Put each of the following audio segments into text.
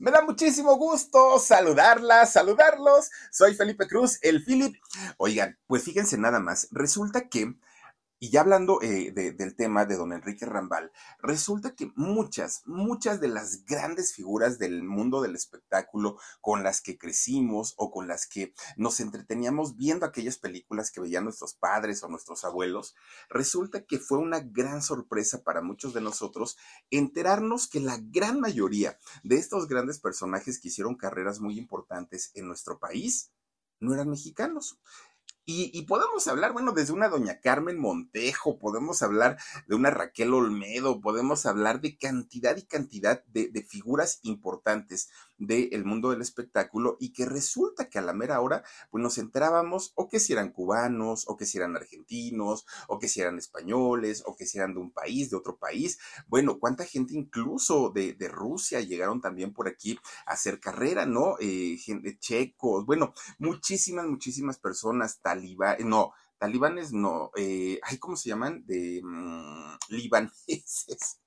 Me da muchísimo gusto saludarlas, saludarlos. Soy Felipe Cruz, el Philip. Oigan, pues fíjense nada más. Resulta que y ya hablando eh, del tema de don Enrique Rambal, resulta que muchas, muchas de las grandes figuras del mundo del espectáculo con las que crecimos o con las que nos entreteníamos viendo aquellas películas que veían nuestros padres o nuestros abuelos, resulta que fue una gran sorpresa para muchos de nosotros enterarnos que la gran mayoría de estos grandes personajes que hicieron carreras muy importantes en nuestro país no eran mexicanos. Y, podemos hablar, bueno, desde una doña Carmen Montejo, podemos hablar de una Raquel Olmedo, podemos hablar de cantidad y cantidad de, figuras importantes del mundo del espectáculo y que resulta que a la mera hora, pues nos enterábamos o que si eran cubanos, o que si eran argentinos, o que si eran españoles, o que si eran de un país, de otro país. Bueno, cuánta gente incluso de, Rusia llegaron también por aquí a hacer carrera, ¿no? Eh, gente, checos, bueno, muchísimas, muchísimas personas, talibanes, no, talibanes no, eh, ¿cómo se llaman? De mm, libaneses.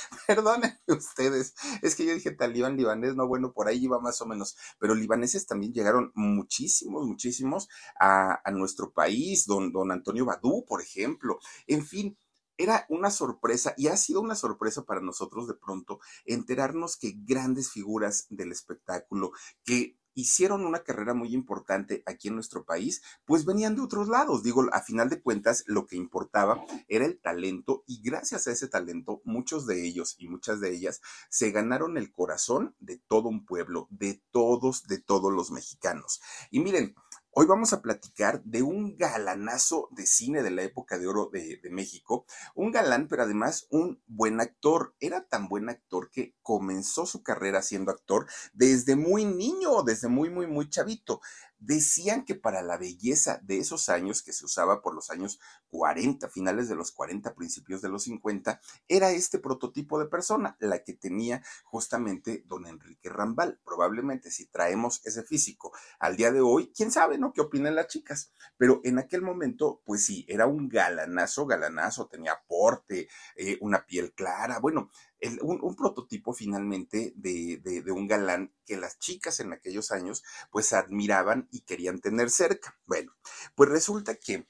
Perdónenme ustedes, es que yo dije talibán libanés, no, bueno, por ahí iba más o menos, pero libaneses también llegaron muchísimos, muchísimos a, nuestro país, don, don Antonio Badú, por ejemplo, en fin, era una sorpresa y ha sido una sorpresa para nosotros de pronto enterarnos que grandes figuras del espectáculo, que hicieron una carrera muy importante aquí en nuestro país, pues venían de otros lados. Digo, a final de cuentas, lo que importaba era el talento y gracias a ese talento, muchos de ellos y muchas de ellas se ganaron el corazón de todo un pueblo, de todos, de todos los mexicanos. Y miren, Hoy vamos a platicar de un galanazo de cine de la época de oro de, México, un galán, pero además un buen actor. Era tan buen actor que comenzó su carrera siendo actor desde muy niño, desde muy, muy, muy chavito. Decían que para la belleza de esos años, que se usaba por los años 40, finales de los 40, principios de los 50, era este prototipo de persona, la que tenía justamente don Enrique Rambal. Probablemente si traemos ese físico al día de hoy, quién sabe, ¿no? ¿Qué opinan las chicas? Pero en aquel momento, pues sí, era un galanazo, galanazo, tenía porte, eh, una piel clara, bueno, un, prototipo finalmente de, de, un galán que las chicas en aquellos años pues admiraban y querían tener cerca. Bueno, pues resulta que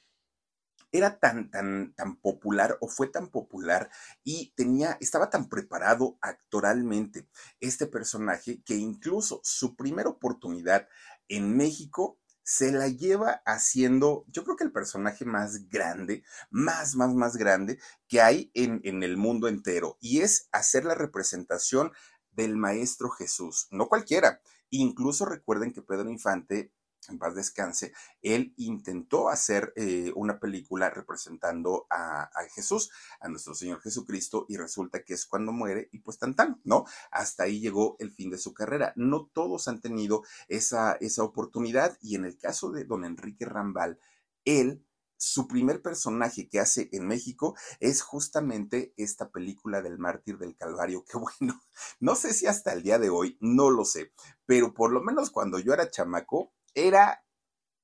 era tan, tan, tan popular o fue tan popular y tenía, estaba tan preparado actoralmente este personaje que incluso su primera oportunidad en México se la lleva haciendo, yo creo que el personaje más grande, más, más, más grande que hay en, en el mundo entero, y es hacer la representación del Maestro Jesús, no cualquiera. Incluso recuerden que Pedro Infante en paz descanse, él intentó hacer eh, una película representando a, Jesús, a nuestro Señor Jesucristo, y resulta que es cuando muere y pues tan tan, ¿no? Hasta ahí llegó el fin de su carrera. No todos han tenido esa, esa oportunidad y en el caso de don Enrique Rambal, él su primer personaje que hace en México es justamente esta película del mártir del Calvario. Qué bueno. No sé si hasta el día de hoy, no lo sé, pero por lo menos cuando yo era chamaco, era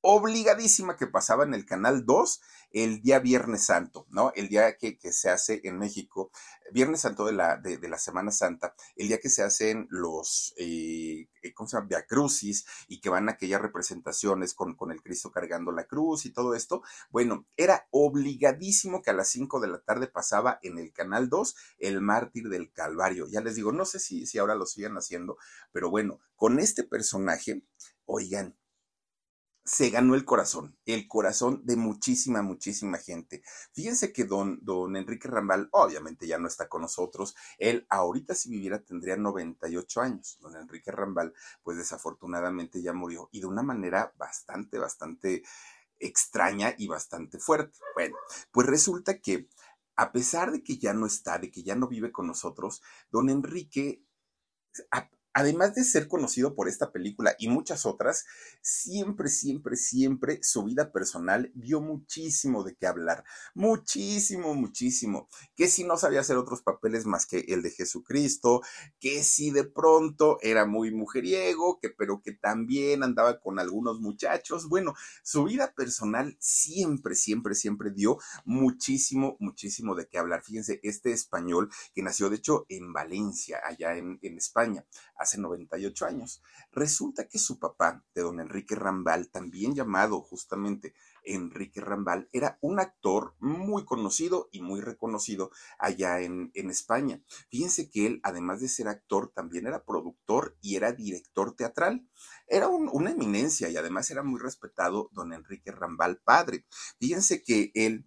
obligadísima que pasaba en el Canal 2 el día Viernes Santo, ¿no? El día que, se hace en México, Viernes Santo de la, de, la Semana Santa, el día que se hacen los, eh, ¿cómo se llama? Via Crucis y que van aquellas representaciones con, con el Cristo cargando la cruz y todo esto. Bueno, era obligadísimo que a las 5 de la tarde pasaba en el Canal 2 el Mártir del Calvario. Ya les digo, no sé si, si ahora lo siguen haciendo, pero bueno, con este personaje, oigan, se ganó el corazón, el corazón de muchísima, muchísima gente. Fíjense que don, don Enrique Rambal obviamente ya no está con nosotros. Él ahorita si viviera tendría 98 años. Don Enrique Rambal, pues desafortunadamente ya murió y de una manera bastante, bastante extraña y bastante fuerte. Bueno, pues resulta que a pesar de que ya no está, de que ya no vive con nosotros, don Enrique además de ser conocido por esta película y muchas otras, siempre, siempre, siempre su vida personal dio muchísimo de qué hablar. Muchísimo, muchísimo. Que si no sabía hacer otros papeles más que el de Jesucristo, que si de pronto era muy mujeriego, que pero que también andaba con algunos muchachos. Bueno, su vida personal siempre, siempre, siempre dio muchísimo, muchísimo de qué hablar. Fíjense, este español que nació de hecho en Valencia, allá en, en España hace 98 años. Resulta que su papá, de don Enrique Rambal, también llamado justamente Enrique Rambal, era un actor muy conocido y muy reconocido allá en, España. Fíjense que él, además de ser actor, también era productor y era director teatral. Era una eminencia y además era muy respetado don Enrique Rambal padre. Fíjense que él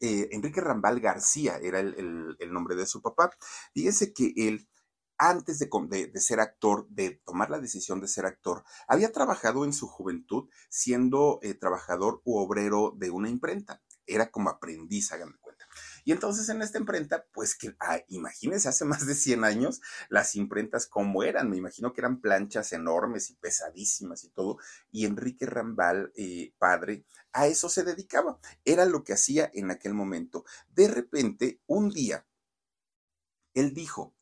eh, Enrique Rambal García era el, nombre de su papá. Fíjense que él, antes de, ser actor, de tomar la decisión de ser actor, había trabajado en su juventud siendo eh, trabajador u obrero de una imprenta. Era como aprendiz, háganme cuenta. Y entonces en esta imprenta, pues que, ah, imagínense, hace más de 100 años, las imprentas como eran, me imagino que eran planchas enormes y pesadísimas y todo, y Enrique Rambal, eh, padre, a eso se dedicaba, era lo que hacía en aquel momento. De repente, un día, él dijo,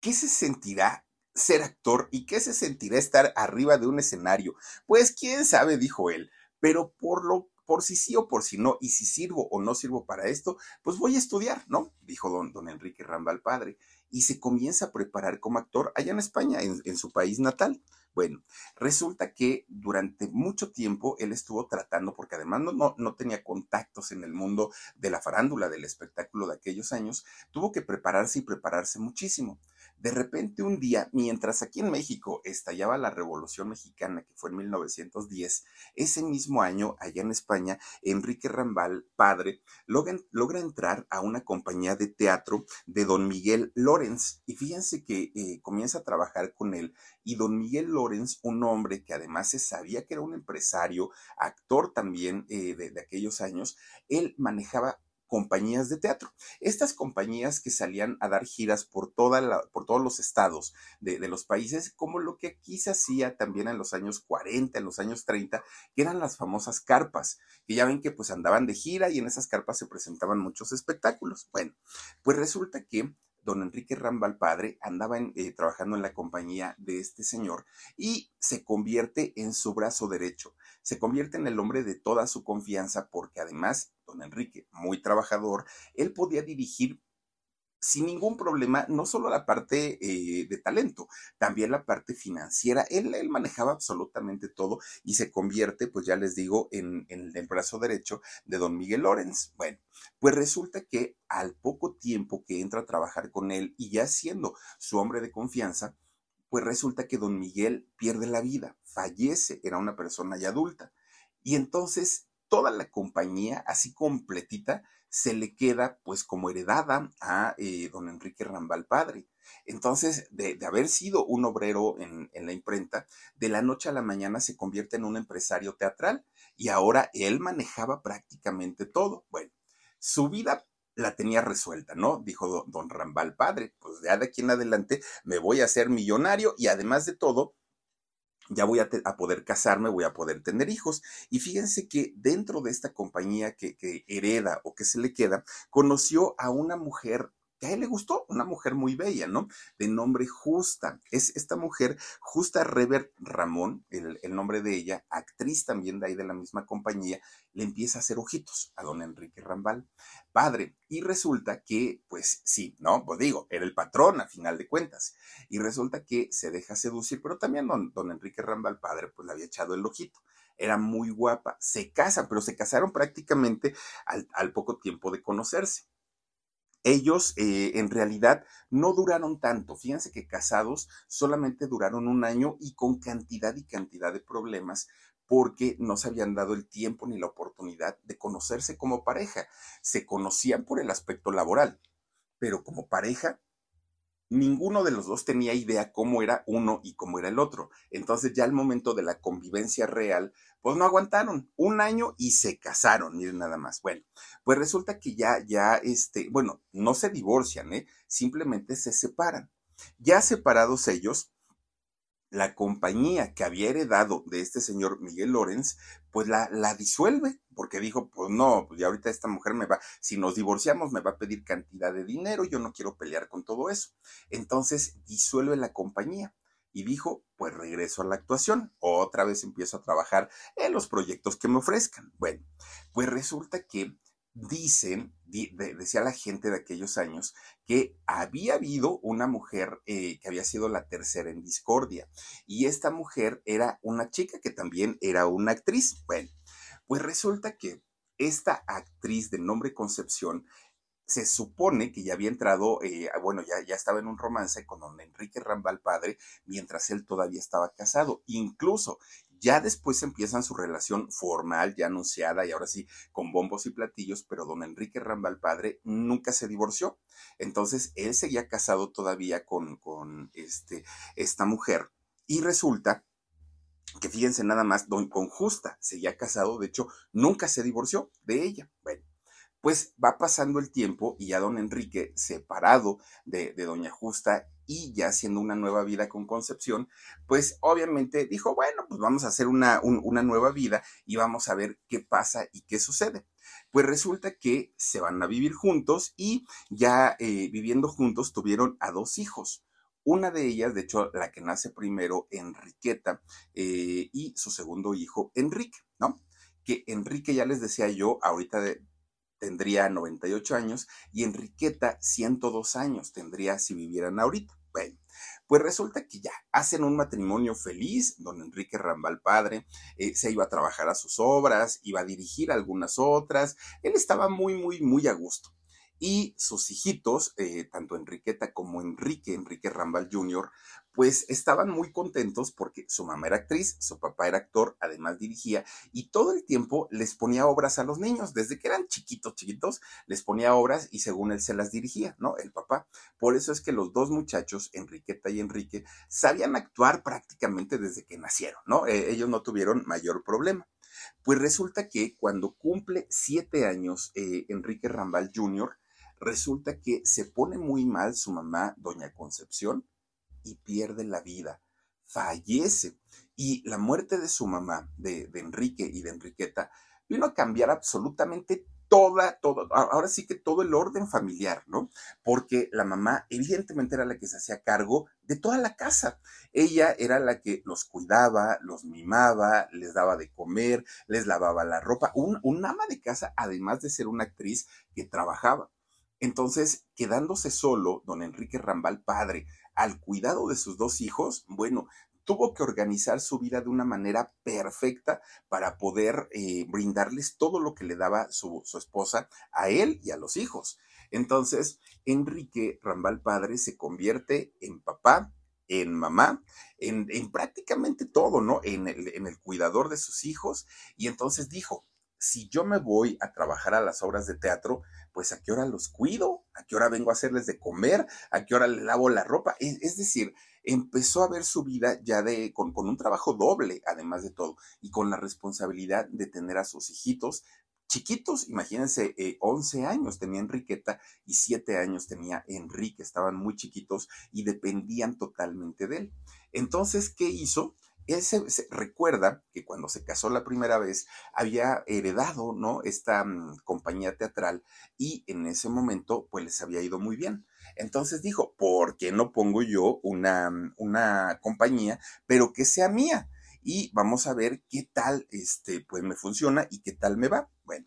¿qué se sentirá ser actor y qué se sentirá estar arriba de un escenario? Pues quién sabe, dijo él, pero por lo por si sí o por si no, y si sirvo o no sirvo para esto, pues voy a estudiar, ¿no? Dijo don, don Enrique Rambal padre, y se comienza a preparar como actor allá en España, en, su país natal. Bueno, resulta que durante mucho tiempo él estuvo tratando, porque además no, no, no, tenía contactos en el mundo de la farándula, del espectáculo de aquellos años, tuvo que prepararse y prepararse muchísimo. De repente un día, mientras aquí en México estallaba la Revolución Mexicana, que fue en 1910, ese mismo año, allá en España, Enrique Rambal, padre, logra, entrar a una compañía de teatro de don Miguel Lorenz. Y fíjense que eh, comienza a trabajar con él. Y don Miguel Lorenz, un hombre que además se sabía que era un empresario, actor también eh, de aquellos años, él manejaba compañías de teatro. Estas compañías que salían a dar giras por, toda por todos los estados de, los países, como lo que aquí se hacía también en los años 40, en los años 30, que eran las famosas carpas, que ya ven que pues andaban de gira y en esas carpas se presentaban muchos espectáculos. Bueno, pues resulta que don Enrique Rambal padre andaba eh, trabajando en la compañía de este señor y se convierte en su brazo derecho, se convierte en el hombre de toda su confianza porque además don Enrique, muy trabajador, él podía dirigir sin ningún problema, no solo la parte eh, de talento, también la parte financiera. Él, manejaba absolutamente todo y se convierte, pues ya les digo, en, en, el brazo derecho de don Miguel Lorenz. Bueno, pues resulta que al poco tiempo que entra a trabajar con él y ya siendo su hombre de confianza, pues resulta que don Miguel pierde la vida, fallece, era una persona ya adulta. Y entonces toda la compañía, así completita, se le queda pues como heredada a eh, don Enrique Rambal Padre. Entonces, de, haber sido un obrero en, en, la imprenta, de la noche a la mañana se convierte en un empresario teatral y ahora él manejaba prácticamente todo. Bueno, su vida la tenía resuelta, ¿no? Dijo don Rambal Padre, pues ya de aquí en adelante me voy a hacer millonario y además de todo, ya voy a, poder casarme, voy a poder tener hijos. Y fíjense que dentro de esta compañía que, hereda o que se le queda, conoció a una mujer que a él le gustó, una mujer muy bella, ¿no? De nombre Justa. Es esta mujer, Justa Rever Ramón, el, nombre de ella, actriz también de ahí de la misma compañía, le empieza a hacer ojitos a don Enrique Rambal, padre. Y resulta que, pues sí, ¿no? Pues digo, era el patrón a final de cuentas. Y resulta que se deja seducir, pero también don, Enrique Rambal, padre, pues le había echado el ojito era muy guapa, se casan, pero se casaron prácticamente al, poco tiempo de conocerse ellos eh, en realidad no duraron tanto. Fíjense que casados solamente duraron un año y con cantidad y cantidad de problemas porque no se habían dado el tiempo ni la oportunidad de conocerse como pareja. Se conocían por el aspecto laboral, pero como pareja ninguno de los dos tenía idea cómo era uno y cómo era el otro. Entonces ya al momento de la convivencia real, pues no aguantaron un año y se casaron, miren nada más. Bueno, pues resulta que ya, ya, este, bueno, no se divorcian, ¿eh? Simplemente se separan. Ya separados ellos, la compañía que había heredado de este señor Miguel Lorenz, pues la, la disuelve, porque dijo, pues no, pues ya ahorita esta mujer me va, si nos divorciamos me va a pedir cantidad de dinero, yo no quiero pelear con todo eso. Entonces disuelve la compañía y dijo, pues regreso a la actuación, otra vez empiezo a trabajar en los proyectos que me ofrezcan. Bueno, pues resulta que dicen, decía la gente de aquellos años, que había habido una mujer eh, que había sido la tercera en discordia. Y esta mujer era una chica que también era una actriz. Bueno, pues resulta que esta actriz de nombre Concepción se supone que ya había entrado, eh, bueno, ya, ya estaba en un romance con don Enrique Rambal padre, mientras él todavía estaba casado. Incluso ya después empiezan su relación formal, ya anunciada y ahora sí con bombos y platillos, pero don Enrique Rambal padre nunca se divorció. Entonces él seguía casado todavía con, con este, esta mujer. Y resulta que fíjense nada más, don, con Justa seguía casado, de hecho nunca se divorció de ella. Bueno, pues va pasando el tiempo y ya don Enrique, separado de, doña Justa y ya haciendo una nueva vida con Concepción, pues obviamente dijo, bueno, pues vamos a hacer una, una nueva vida y vamos a ver qué pasa y qué sucede. Pues resulta que se van a vivir juntos y ya eh, viviendo juntos tuvieron a dos hijos. Una de ellas, de hecho, la que nace primero, Enriqueta, eh, y su segundo hijo, Enrique, ¿no? Que Enrique, ya les decía yo, ahorita de, tendría 98 años y Enriqueta 102 años tendría si vivieran ahorita. Bueno, pues resulta que ya hacen un matrimonio feliz, don Enrique Rambal padre, eh, se iba a trabajar a sus obras, iba a dirigir algunas otras, él estaba muy, muy, muy a gusto y sus hijitos, eh, tanto Enriqueta como Enrique, Enrique Rambal Jr., pues estaban muy contentos porque su mamá era actriz, su papá era actor, además dirigía y todo el tiempo les ponía obras a los niños, desde que eran chiquitos, chiquitos, les ponía obras y según él se las dirigía, ¿no? El papá. Por eso es que los dos muchachos, Enriqueta y Enrique, sabían actuar prácticamente desde que nacieron, ¿no? Eh, ellos no tuvieron mayor problema. Pues resulta que cuando cumple siete años eh, Enrique Rambal Jr., resulta que se pone muy mal su mamá, doña Concepción, y pierde la vida, fallece. Y la muerte de su mamá, de, Enrique y de Enriqueta, vino a cambiar absolutamente toda, todo, ahora sí que todo el orden familiar, ¿no? Porque la mamá evidentemente era la que se hacía cargo de toda la casa. Ella era la que los cuidaba, los mimaba, les daba de comer, les lavaba la ropa. Un, un ama de casa, además de ser una actriz que trabajaba. Entonces, quedándose solo, don Enrique Rambal, padre, al cuidado de sus dos hijos, bueno, tuvo que organizar su vida de una manera perfecta para poder eh, brindarles todo lo que le daba su, esposa a él y a los hijos. Entonces, Enrique Rambal padre se convierte en papá, en mamá, en, prácticamente todo, ¿no? En en el cuidador de sus hijos. Y entonces dijo, si yo me voy a trabajar a las obras de teatro, pues a qué hora los cuido, a qué hora vengo a hacerles de comer, a qué hora le lavo la ropa. Es, decir, empezó a ver su vida ya de, con, un trabajo doble, además de todo, y con la responsabilidad de tener a sus hijitos chiquitos, imagínense, 11 eh, años tenía Enriqueta y 7 años tenía Enrique, estaban muy chiquitos y dependían totalmente de él. Entonces, ¿qué hizo? Él se, recuerda que cuando se casó la primera vez había heredado, ¿no? Esta mm, compañía teatral y en ese momento pues les había ido muy bien. Entonces dijo, ¿por qué no pongo yo una, mm, una compañía, pero que sea mía? Y vamos a ver qué tal, este, pues me funciona y qué tal me va. Bueno,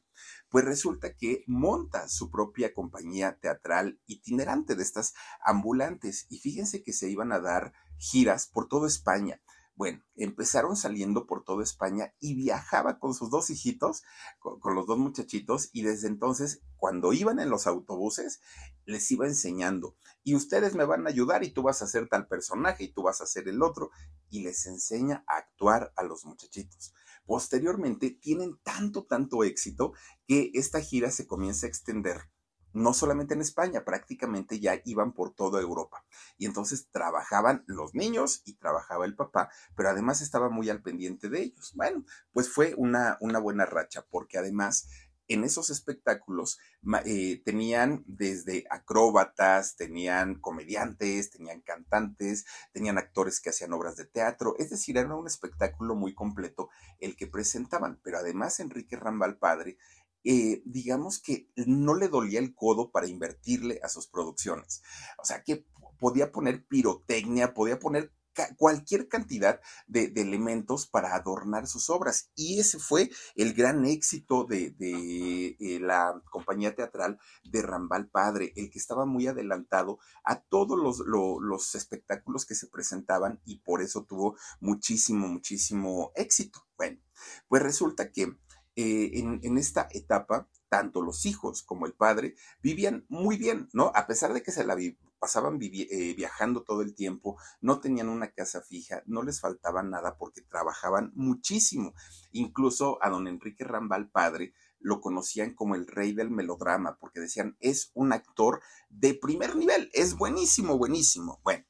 pues resulta que monta su propia compañía teatral itinerante de estas ambulantes y fíjense que se iban a dar giras por toda España bueno, empezaron saliendo por toda España y viajaba con sus dos hijitos, con, los dos muchachitos, y desde entonces, cuando iban en los autobuses, les iba enseñando, y ustedes me van a ayudar y tú vas a ser tal personaje y tú vas a ser el otro, y les enseña a actuar a los muchachitos. Posteriormente, tienen tanto, tanto éxito que esta gira se comienza a extender no solamente en España, prácticamente ya iban por toda Europa. Y entonces trabajaban los niños y trabajaba el papá, pero además estaba muy al pendiente de ellos. Bueno, pues fue una, una buena racha, porque además en esos espectáculos eh, tenían desde acróbatas, tenían comediantes, tenían cantantes, tenían actores que hacían obras de teatro, es decir, era un espectáculo muy completo el que presentaban, pero además Enrique Rambal Padre eh, digamos que no le dolía el codo para invertirle a sus producciones. O sea, que podía poner pirotecnia, podía poner cualquier cantidad de, elementos para adornar sus obras. Y ese fue el gran éxito de, eh, la compañía teatral de Rambal Padre, el que estaba muy adelantado a todos los, los espectáculos que se presentaban y por eso tuvo muchísimo, muchísimo éxito. Bueno, pues resulta que eh, en, esta etapa, tanto los hijos como el padre vivían muy bien, ¿no? A pesar de que se la pasaban eh, viajando todo el tiempo, no tenían una casa fija, no les faltaba nada porque trabajaban muchísimo. Incluso a don Enrique Rambal, padre, lo conocían como el rey del melodrama, porque decían, es un actor de primer nivel, es buenísimo, buenísimo. Bueno,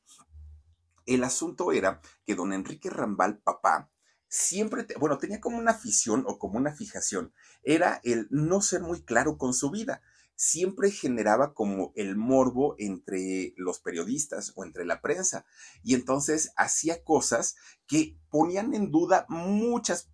el asunto era que don Enrique Rambal, papá, siempre, bueno, tenía como una afición o como una fijación, era el no ser muy claro con su vida. Siempre generaba como el morbo entre los periodistas o entre la prensa. Y entonces hacía cosas que ponían en duda muchos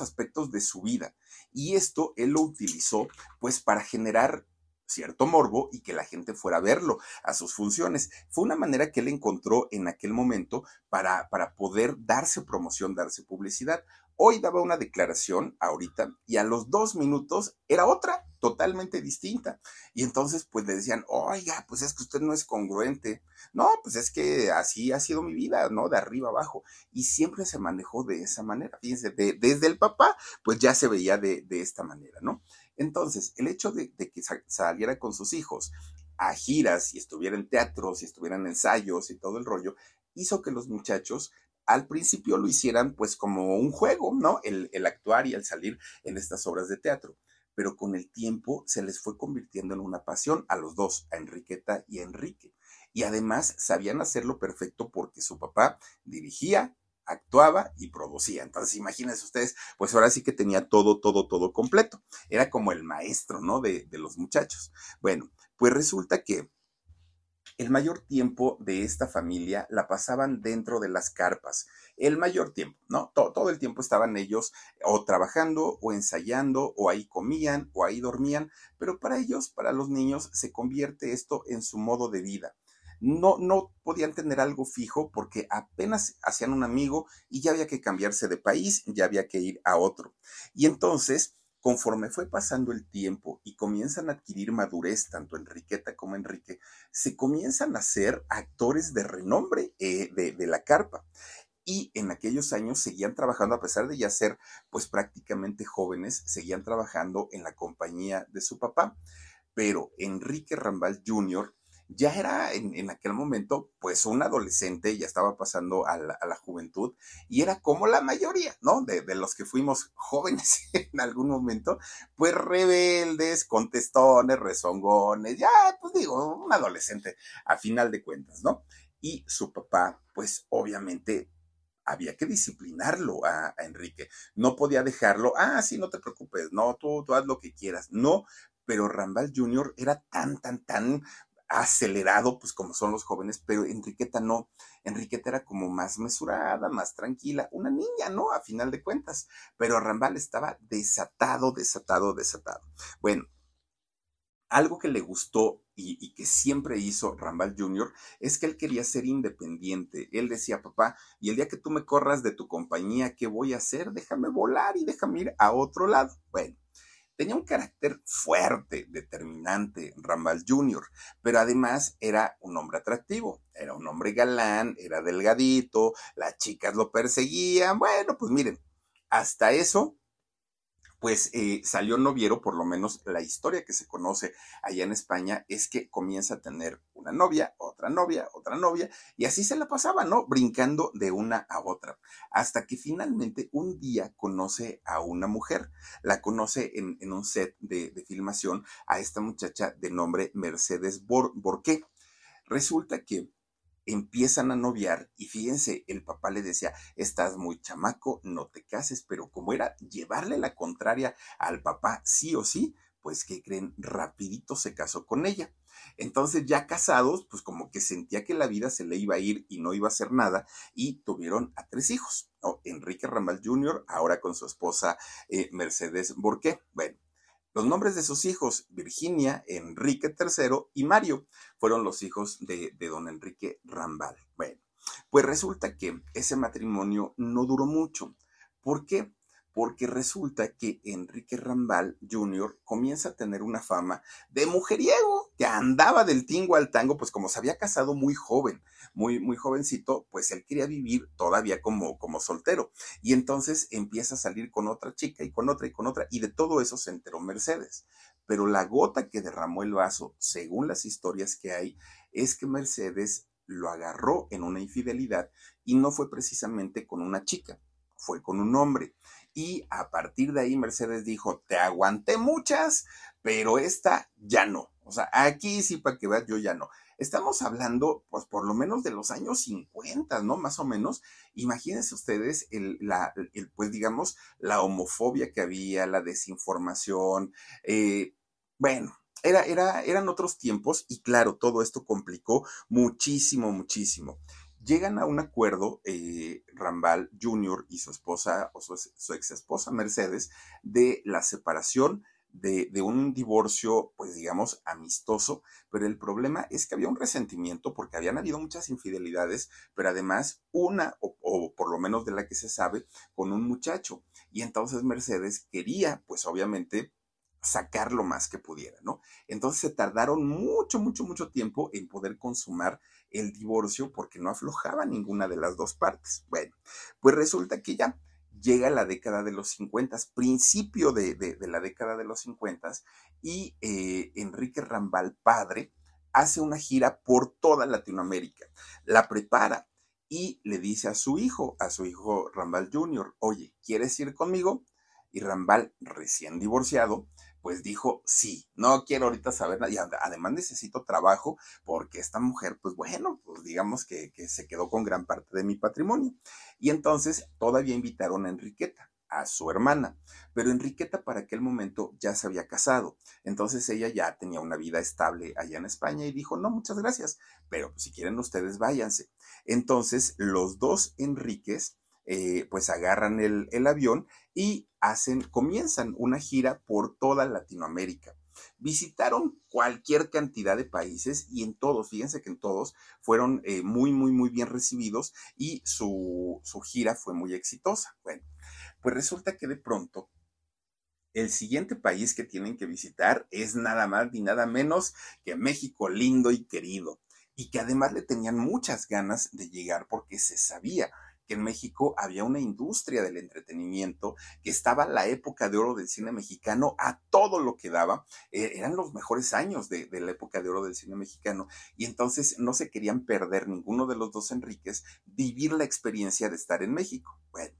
aspectos de su vida. Y esto él lo utilizó pues para generar cierto morbo y que la gente fuera a verlo a sus funciones. Fue una manera que él encontró en aquel momento para, para poder darse promoción, darse publicidad. Hoy daba una declaración ahorita y a los dos minutos era otra, totalmente distinta. Y entonces pues le decían, oiga, pues es que usted no es congruente. No, pues es que así ha sido mi vida, ¿no? De arriba abajo. Y siempre se manejó de esa manera. Fíjense, desde el papá pues ya se veía de, de esta manera, ¿no? Entonces, el hecho de, que saliera con sus hijos a giras y estuviera en teatros y estuviera en ensayos y todo el rollo, hizo que los muchachos al principio lo hicieran pues como un juego, ¿no? El, el, actuar y el salir en estas obras de teatro. Pero con el tiempo se les fue convirtiendo en una pasión a los dos, a Enriqueta y a Enrique. Y además sabían hacerlo perfecto porque su papá dirigía, actuaba y producía. Entonces, imagínense ustedes, pues ahora sí que tenía todo, todo, todo completo. Era como el maestro, ¿no? De, los muchachos. Bueno, pues resulta que el mayor tiempo de esta familia la pasaban dentro de las carpas. El mayor tiempo, ¿no? Todo, todo, el tiempo estaban ellos o trabajando o ensayando o ahí comían o ahí dormían, pero para ellos, para los niños, se convierte esto en su modo de vida no, no podían tener algo fijo porque apenas hacían un amigo y ya había que cambiarse de país, ya había que ir a otro. Y entonces, conforme fue pasando el tiempo y comienzan a adquirir madurez, tanto Enriqueta como Enrique, se comienzan a ser actores de renombre eh, de, de la carpa y en aquellos años seguían trabajando, a pesar de ya ser pues prácticamente jóvenes, seguían trabajando en la compañía de su papá. Pero Enrique Rambal Jr ya era en, aquel momento pues un adolescente, ya estaba pasando a la, juventud y era como la mayoría, ¿no? De, los que fuimos jóvenes en algún momento, pues rebeldes, contestones, rezongones, ya pues digo, un adolescente a final de cuentas, ¿no? Y su papá pues obviamente había que disciplinarlo a, Enrique. No podía dejarlo, ah, sí, no te preocupes, no, tú, tú haz lo que quieras. No, pero Rambal Jr. era tan, tan, tan acelerado, pues como son los jóvenes, pero Enriqueta no. Enriqueta era como más mesurada, más tranquila, una niña, ¿no? A final de cuentas. Pero Rambal estaba desatado, desatado, desatado. Bueno, algo que le gustó y, que siempre hizo Rambal Jr. es que él quería ser independiente. Él decía, papá, y el día que tú me corras de tu compañía, ¿qué voy a hacer? Déjame volar y déjame ir a otro lado. Bueno, Tenía un carácter fuerte, determinante, Rambal Jr., pero además era un hombre atractivo, era un hombre galán, era delgadito, las chicas lo perseguían, bueno, pues miren, hasta eso pues eh, salió noviero, por lo menos la historia que se conoce allá en España es que comienza a tener una novia, otra novia, otra novia, y así se la pasaba, ¿no? Brincando de una a otra, hasta que finalmente un día conoce a una mujer, la conoce en, un set de, filmación a esta muchacha de nombre Mercedes Borqué. Resulta que empiezan a noviar y fíjense, el papá le decía, estás muy chamaco, no te cases, pero como era llevarle la contraria al papá sí o sí, pues que creen, rapidito se casó con ella. Entonces ya casados, pues como que sentía que la vida se le iba a ir y no iba a hacer nada y tuvieron a tres hijos, Enrique Ramal Jr., ahora con su esposa eh, Mercedes Borqué. Bueno, los nombres de sus hijos, Virginia, Enrique III y Mario, fueron los hijos de, don Enrique Rambal. Bueno, Pues resulta que ese matrimonio no duró mucho. ¿Por qué? porque resulta que Enrique Rambal Jr. comienza a tener una fama de mujeriego, que andaba del tingo al tango, pues como se había casado muy joven, muy, muy jovencito, pues él quería vivir todavía como, como soltero. Y entonces empieza a salir con otra chica y con otra y con otra, y de todo eso se enteró Mercedes. Pero la gota que derramó el vaso, según las historias que hay, es que Mercedes lo agarró en una infidelidad y no fue precisamente con una chica, fue con un hombre. Y a partir de ahí Mercedes dijo, te aguanté muchas, pero esta ya no. O sea, aquí sí, para que veas, yo ya no. Estamos hablando, pues, por lo menos de los años 50, ¿no? Más o menos. Imagínense ustedes, el, la, el, pues, digamos, la homofobia que había, la desinformación. Eh, bueno, era, era, eran otros tiempos y claro, todo esto complicó muchísimo, muchísimo llegan a un acuerdo eh, Rambal Jr. y su esposa o su, ex esposa Mercedes de la separación de, un divorcio, pues digamos, amistoso, pero el problema es que había un resentimiento porque habían habido muchas infidelidades, pero además una, o, o, por lo menos de la que se sabe, con un muchacho. Y entonces Mercedes quería, pues obviamente, sacar lo más que pudiera, ¿no? Entonces se tardaron mucho, mucho, mucho tiempo en poder consumar el divorcio porque no aflojaba ninguna de las dos partes. Bueno, pues resulta que ya llega la década de los 50, principio de, de, la década de los 50, y eh, Enrique Rambal, padre, hace una gira por toda Latinoamérica, la prepara y le dice a su hijo, a su hijo Rambal Jr., oye, ¿quieres ir conmigo? Y Rambal, recién divorciado, pues dijo, sí, no quiero ahorita saber nada, y además necesito trabajo porque esta mujer, pues bueno, pues digamos que, que se quedó con gran parte de mi patrimonio. Y entonces todavía invitaron a Enriqueta, a su hermana, pero Enriqueta para aquel momento ya se había casado, entonces ella ya tenía una vida estable allá en España y dijo, no, muchas gracias, pero si quieren ustedes váyanse. Entonces los dos Enriques eh, pues agarran el, el avión y hacen, comienzan una gira por toda Latinoamérica. Visitaron cualquier cantidad de países y en todos, fíjense que en todos fueron eh, muy, muy, muy bien recibidos y su, su gira fue muy exitosa. Bueno, pues resulta que de pronto el siguiente país que tienen que visitar es nada más ni nada menos que México lindo y querido y que además le tenían muchas ganas de llegar porque se sabía en México había una industria del entretenimiento, que estaba la época de oro del cine mexicano a todo lo que daba. Eh, eran los mejores años de, la época de oro del cine mexicano y entonces no se querían perder ninguno de los dos Enriques vivir la experiencia de estar en México. Bueno,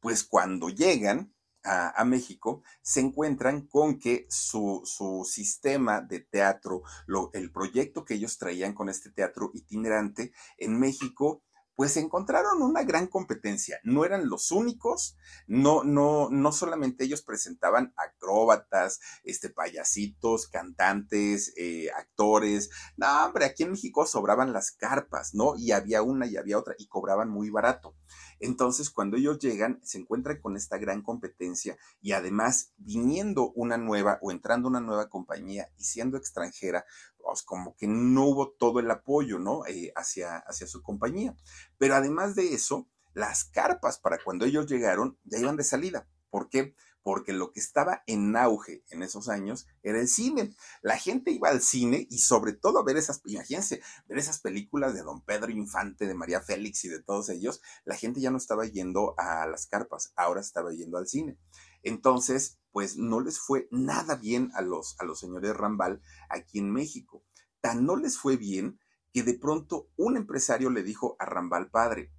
pues cuando llegan, a, a, México, se encuentran con que su, su sistema de teatro, lo, el proyecto que ellos traían con este teatro itinerante en México, pues encontraron una gran competencia. No eran los únicos, no, no, no solamente ellos presentaban acróbatas, este, payasitos, cantantes, eh, actores. No, hombre, aquí en México sobraban las carpas, ¿no? Y había una y había otra y cobraban muy barato. Entonces, cuando ellos llegan, se encuentran con esta gran competencia y además viniendo una nueva o entrando una nueva compañía y siendo extranjera, pues como que no hubo todo el apoyo, ¿no? Eh, hacia, hacia su compañía. Pero además de eso, las carpas para cuando ellos llegaron ya iban de salida. ¿Por qué? Porque lo que estaba en auge en esos años era el cine. La gente iba al cine y sobre todo a ver esas, imagínense, ver esas películas de Don Pedro Infante, de María Félix y de todos ellos, la gente ya no estaba yendo a las carpas, ahora estaba yendo al cine. Entonces, pues no les fue nada bien a los, a los señores Rambal aquí en México. Tan no les fue bien que de pronto un empresario le dijo a Rambal padre,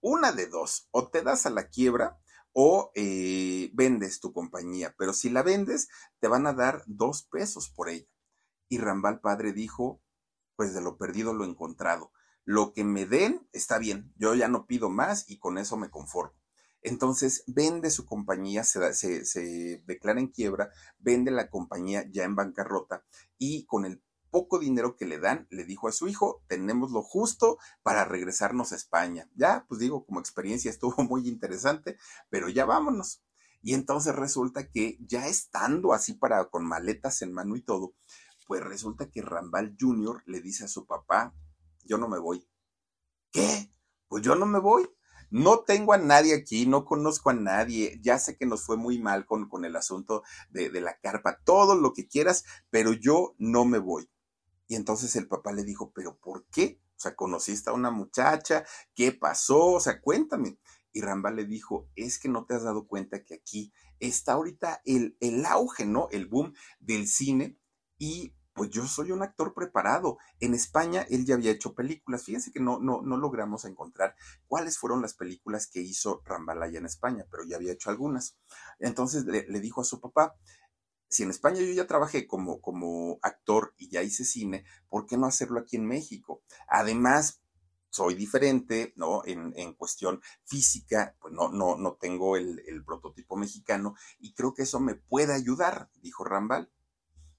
una de dos, o te das a la quiebra o eh, vendes tu compañía, pero si la vendes, te van a dar dos pesos por ella. Y Rambal Padre dijo, pues de lo perdido lo encontrado. Lo que me den está bien, yo ya no pido más y con eso me conformo. Entonces vende su compañía, se, se, se declara en quiebra, vende la compañía ya en bancarrota y con el poco dinero que le dan, le dijo a su hijo, tenemos lo justo para regresarnos a España. Ya, pues digo, como experiencia estuvo muy interesante, pero ya vámonos. Y entonces resulta que ya estando así para con maletas en mano y todo, pues resulta que Rambal Jr. le dice a su papá, yo no me voy. ¿Qué? pues yo no me voy. No tengo a nadie aquí, no conozco a nadie, ya sé que nos fue muy mal con, con el asunto de, de la carpa, todo lo que quieras, pero yo no me voy. Y entonces el papá le dijo, pero ¿por qué? O sea, conociste a una muchacha, ¿qué pasó? O sea, cuéntame. Y Rambal le dijo, es que no te has dado cuenta que aquí está ahorita el, el auge, ¿no? El boom del cine y pues yo soy un actor preparado. En España él ya había hecho películas. Fíjense que no, no, no logramos encontrar cuáles fueron las películas que hizo Rambalaya en España, pero ya había hecho algunas. Entonces le, le, dijo a su papá, si en España yo ya trabajé como, como actor y ya hice cine, ¿por qué no hacerlo aquí en México? Además, soy diferente, ¿no? En, en, cuestión física, pues no, no, no tengo el, el, prototipo mexicano y creo que eso me puede ayudar, dijo Rambal.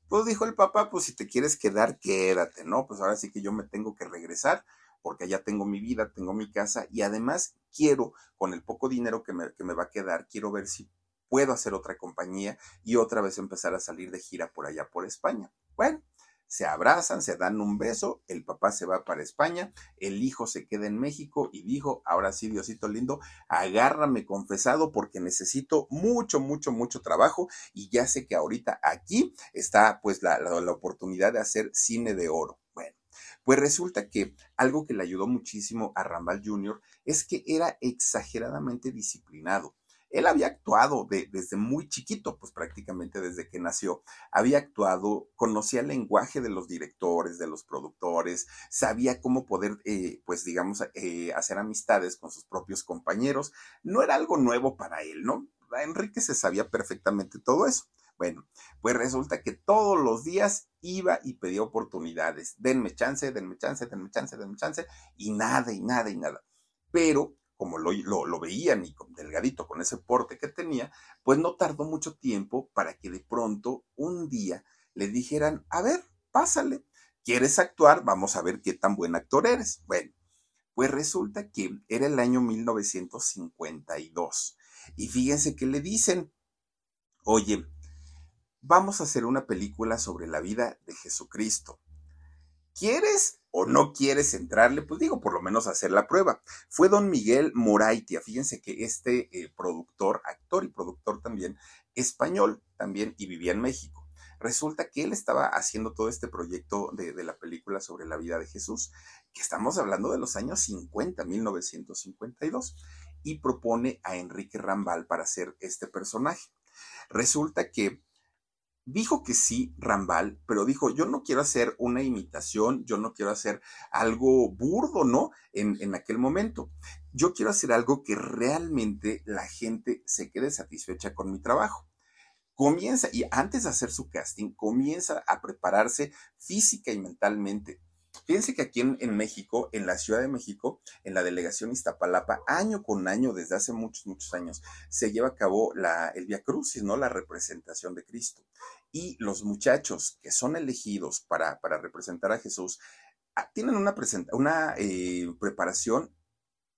Pues dijo el papá, pues si te quieres quedar, quédate, ¿no? Pues ahora sí que yo me tengo que regresar porque allá tengo mi vida, tengo mi casa y además quiero, con el poco dinero que me, que me va a quedar, quiero ver si puedo hacer otra compañía y otra vez empezar a salir de gira por allá por España. Bueno, se abrazan, se dan un beso, el papá se va para España, el hijo se queda en México y dijo, ahora sí, Diosito lindo, agárrame confesado porque necesito mucho, mucho, mucho trabajo y ya sé que ahorita aquí está pues la, la, oportunidad de hacer cine de oro. Bueno, pues resulta que algo que le ayudó muchísimo a Rambal Jr. es que era exageradamente disciplinado. Él había actuado de, desde muy chiquito, pues prácticamente desde que nació, había actuado, conocía el lenguaje de los directores, de los productores, sabía cómo poder, eh, pues digamos, eh, hacer amistades con sus propios compañeros. No era algo nuevo para él, ¿no? Enrique se sabía perfectamente todo eso. Bueno, pues resulta que todos los días iba y pedía oportunidades. Denme chance, denme chance, denme chance, denme chance, y nada, y nada, y nada. Pero como lo, lo, veían y con delgadito con ese porte que tenía, pues no tardó mucho tiempo para que de pronto un día le dijeran, a ver, pásale, ¿quieres actuar? Vamos a ver qué tan buen actor eres. Bueno, pues resulta que era el año 1952 y fíjense que le dicen, oye, vamos a hacer una película sobre la vida de Jesucristo. ¿Quieres o no quieres entrarle? Pues digo, por lo menos hacer la prueba. Fue don Miguel Moraitia. Fíjense que este eh, productor, actor y productor también, español también, y vivía en México. Resulta que él estaba haciendo todo este proyecto de, de, la película sobre la vida de Jesús, que estamos hablando de los años 50, 1952, y propone a Enrique Rambal para hacer este personaje. Resulta que Dijo que sí, Rambal, pero dijo, yo no quiero hacer una imitación, yo no quiero hacer algo burdo, ¿no? En, en, aquel momento. Yo quiero hacer algo que realmente la gente se quede satisfecha con mi trabajo. Comienza, y antes de hacer su casting, comienza a prepararse física y mentalmente. Fíjense que aquí en, México, en la Ciudad de México, en la delegación Iztapalapa, año con año, desde hace muchos, muchos años, se lleva a cabo la, el Via Crucis, ¿no? La representación de Cristo. Y los muchachos que son elegidos para, para representar a Jesús ah, tienen una, una eh, preparación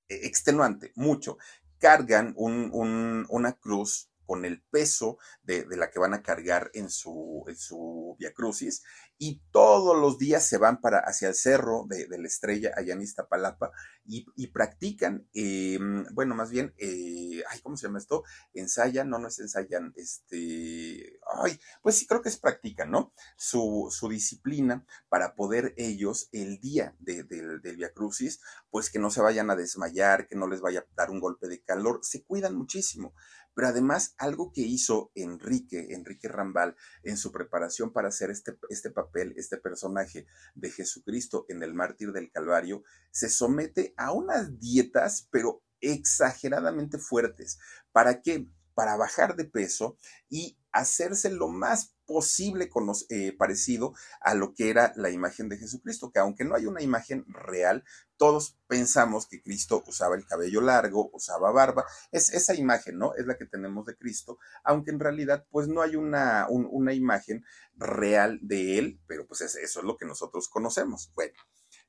eh, extenuante, mucho. Cargan un, un, una cruz con el peso de, de, la que van a cargar en su, en su Via Crucis y todos los días se van para hacia el cerro de, la estrella allá en Iztapalapa y, practican, eh, bueno, más bien, eh, ay, ¿cómo se llama esto? Ensayan, no, no es ensayan, este, ay, pues sí, creo que es practican, ¿no? Su, disciplina para poder ellos el día de, de, del Via Crucis, pues que no se vayan a desmayar, que no les vaya a dar un golpe de calor, se cuidan muchísimo. Pero además, algo que hizo Enrique, Enrique Rambal, en su preparación para hacer este, este papel, este personaje de Jesucristo en el mártir del Calvario, se somete a unas dietas, pero exageradamente fuertes. ¿Para qué? Para bajar de peso y hacerse lo más posible con eh, parecido a lo que era la imagen de Jesucristo, que aunque no hay una imagen real, todos pensamos que Cristo usaba el cabello largo, usaba barba, es esa imagen, ¿no? Es la que tenemos de Cristo, aunque en realidad pues no hay una, un, una imagen real de él, pero pues eso es lo que nosotros conocemos. Bueno,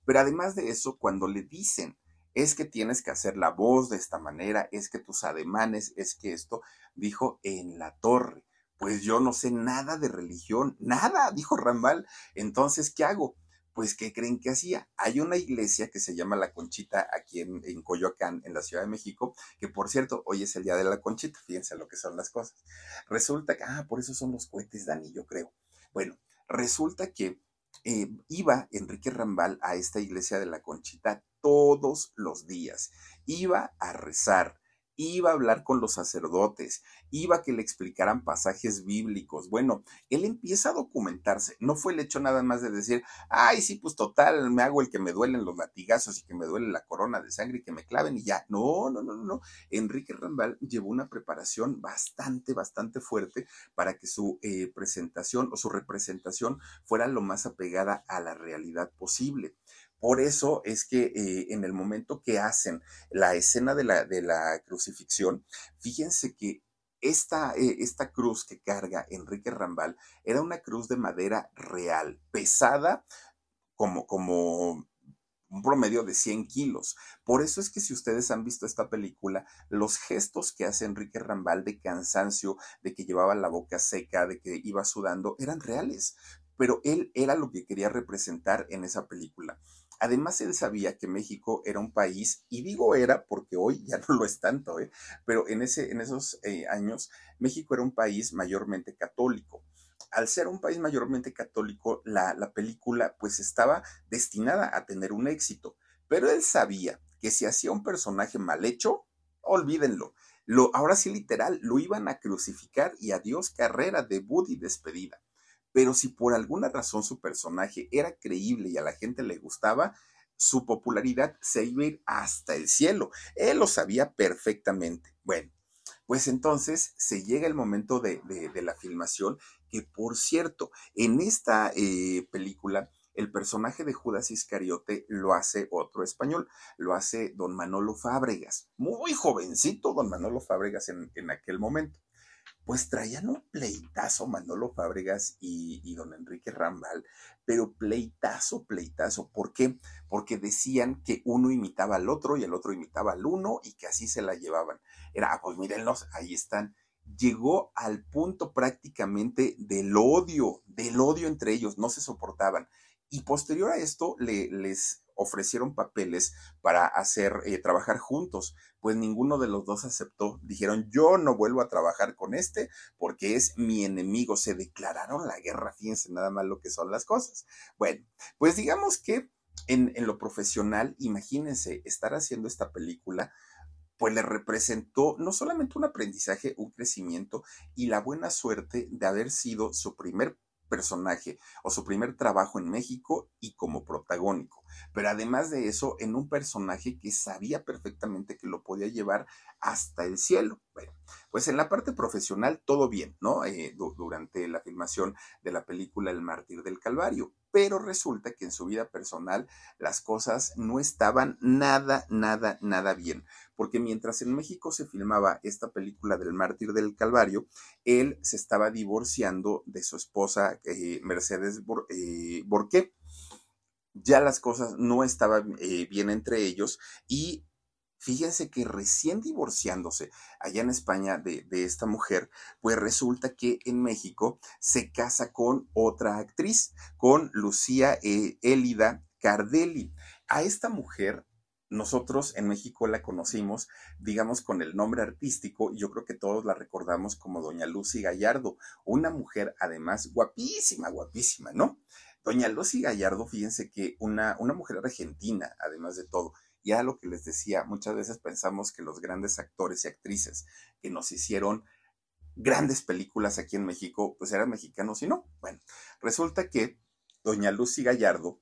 pero además de eso, cuando le dicen, es que tienes que hacer la voz de esta manera, es que tus ademanes, es que esto, dijo en la torre pues yo no sé nada de religión, nada, dijo Rambal. Entonces, ¿qué hago? pues, ¿qué creen que hacía? Hay una iglesia que se llama La Conchita aquí en, en, Coyoacán, en la Ciudad de México, que por cierto, hoy es el día de la Conchita, fíjense lo que son las cosas. Resulta que, ah, por eso son los cohetes, Dani, yo creo. Bueno, resulta que eh, iba Enrique Rambal a esta iglesia de la Conchita todos los días. Iba a rezar, iba a hablar con los sacerdotes, iba a que le explicaran pasajes bíblicos. Bueno, él empieza a documentarse. No fue el hecho nada más de decir, ay, sí, pues total, me hago el que me duelen los latigazos y que me duele la corona de sangre y que me claven y ya. No, no, no, no. Enrique Rambal llevó una preparación bastante, bastante fuerte para que su eh, presentación o su representación fuera lo más apegada a la realidad posible. Por eso es que eh, en el momento que hacen la escena de la, de la crucifixión, fíjense que esta, eh, esta, cruz que carga Enrique Rambal era una cruz de madera real, pesada como, como un promedio de 100 kilos. Por eso es que si ustedes han visto esta película, los gestos que hace Enrique Rambal de cansancio, de que llevaba la boca seca, de que iba sudando, eran reales. Pero él era lo que quería representar en esa película. Además, él sabía que México era un país, y digo era porque hoy ya no lo es tanto, ¿eh? pero en, ese, en esos eh, años México era un país mayormente católico. Al ser un país mayormente católico, la, la película pues estaba destinada a tener un éxito, pero él sabía que si hacía un personaje mal hecho, olvídenlo. Lo, ahora sí, literal, lo iban a crucificar y adiós carrera, debut y despedida. Pero si por alguna razón su personaje era creíble y a la gente le gustaba, su popularidad se iba a ir hasta el cielo. Él lo sabía perfectamente. Bueno, pues entonces se llega el momento de, la filmación, que por cierto, en esta eh, película, el personaje de Judas Iscariote lo hace otro español, lo hace don Manolo Fábregas, muy jovencito don Manolo Fábregas en aquel momento pues traían un pleitazo Manolo Fábregas y, don Enrique Rambal, pero pleitazo, pleitazo. ¿Por qué? Porque decían que uno imitaba al otro y el otro imitaba al uno y que así se la llevaban. Era, ah, pues mírenlos, ahí están. Llegó al punto prácticamente del odio, del odio entre ellos, no se soportaban. Y posterior a esto le, les ofrecieron papeles para hacer, eh, trabajar juntos, pues ninguno de los dos aceptó. Dijeron, yo no vuelvo a trabajar con este porque es mi enemigo. Se declararon la guerra, fíjense nada más lo que son las cosas. Bueno, pues digamos que en, en lo profesional, imagínense estar haciendo esta película pues le representó no solamente un aprendizaje, un crecimiento y la buena suerte de haber sido su primer personaje o su primer trabajo en México y como protagónico. Pero además de eso, en un personaje que sabía perfectamente que lo podía llevar hasta el cielo. Bueno, pues en la parte profesional todo bien, ¿no? Eh, durante la filmación de la película El mártir del Calvario. Pero resulta que en su vida personal las cosas no estaban nada, nada, nada bien. Porque mientras en México se filmaba esta película del mártir del Calvario, él se estaba divorciando de su esposa eh, Mercedes eh, Borqué ya las cosas no estaban bien entre ellos y Fíjense que recién divorciándose allá en España de, esta mujer, pues resulta que en México se casa con otra actriz, con Lucía eh, Elida Cardelli. A esta mujer nosotros en México la conocimos, digamos, con el nombre artístico, y yo creo que todos la recordamos como Doña Lucy Gallardo, una mujer además guapísima, guapísima, ¿no? Doña Lucy Gallardo, fíjense que una, una mujer argentina, además de todo, ya lo que les decía, muchas veces pensamos que los grandes actores y actrices que nos hicieron grandes películas aquí en México, pues eran mexicanos y no. Bueno, resulta que doña Lucy Gallardo,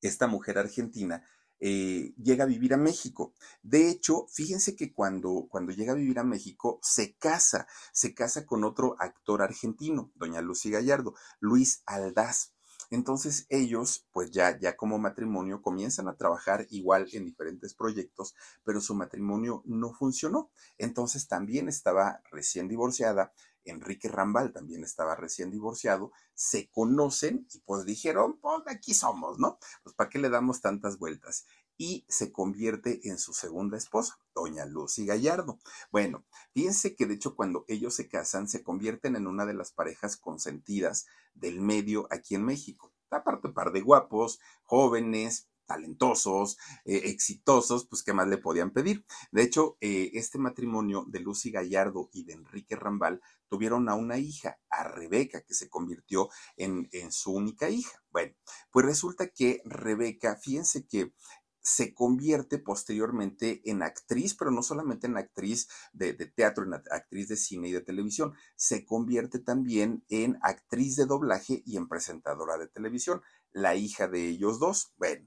esta mujer argentina, eh, llega a vivir a México. De hecho, fíjense que cuando, cuando llega a vivir a México, se casa, se casa con otro actor argentino, doña Lucy Gallardo, Luis Aldaz. Entonces ellos, pues ya, ya como matrimonio, comienzan a trabajar igual en diferentes proyectos, pero su matrimonio no funcionó. Entonces también estaba recién divorciada, Enrique Rambal también estaba recién divorciado, se conocen y pues dijeron, pues aquí somos, ¿no? Pues ¿para qué le damos tantas vueltas? Y se convierte en su segunda esposa, doña Lucy Gallardo. Bueno, fíjense que de hecho cuando ellos se casan se convierten en una de las parejas consentidas del medio aquí en México. aparte par de guapos, jóvenes, talentosos, eh, exitosos, pues qué más le podían pedir. De hecho, eh, este matrimonio de Lucy Gallardo y de Enrique Rambal tuvieron a una hija, a Rebeca, que se convirtió en, en su única hija. Bueno, pues resulta que Rebeca, fíjense que se convierte posteriormente en actriz, pero no solamente en actriz de, teatro, en actriz de cine y de televisión, se convierte también en actriz de doblaje y en presentadora de televisión, la hija de ellos dos. Bueno,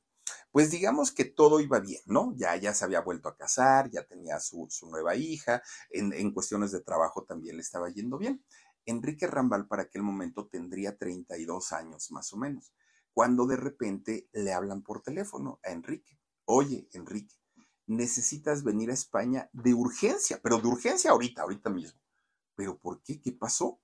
pues digamos que todo iba bien, ¿no? Ya, ya se había vuelto a casar, ya tenía su, su nueva hija, en, en cuestiones de trabajo también le estaba yendo bien. Enrique Rambal para aquel momento tendría 32 años más o menos, cuando de repente le hablan por teléfono a Enrique oye, Enrique, necesitas venir a España de urgencia, pero de urgencia ahorita, ahorita mismo. ¿Pero por qué? ¿Qué pasó?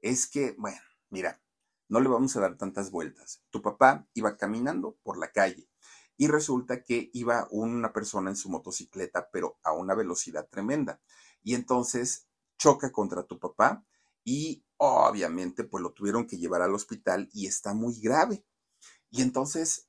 Es que, bueno, mira, no le vamos a dar tantas vueltas. Tu papá iba caminando por la calle y resulta que iba una persona en su motocicleta, pero a una velocidad tremenda. Y entonces choca contra tu papá y obviamente pues lo tuvieron que llevar al hospital y está muy grave. Y entonces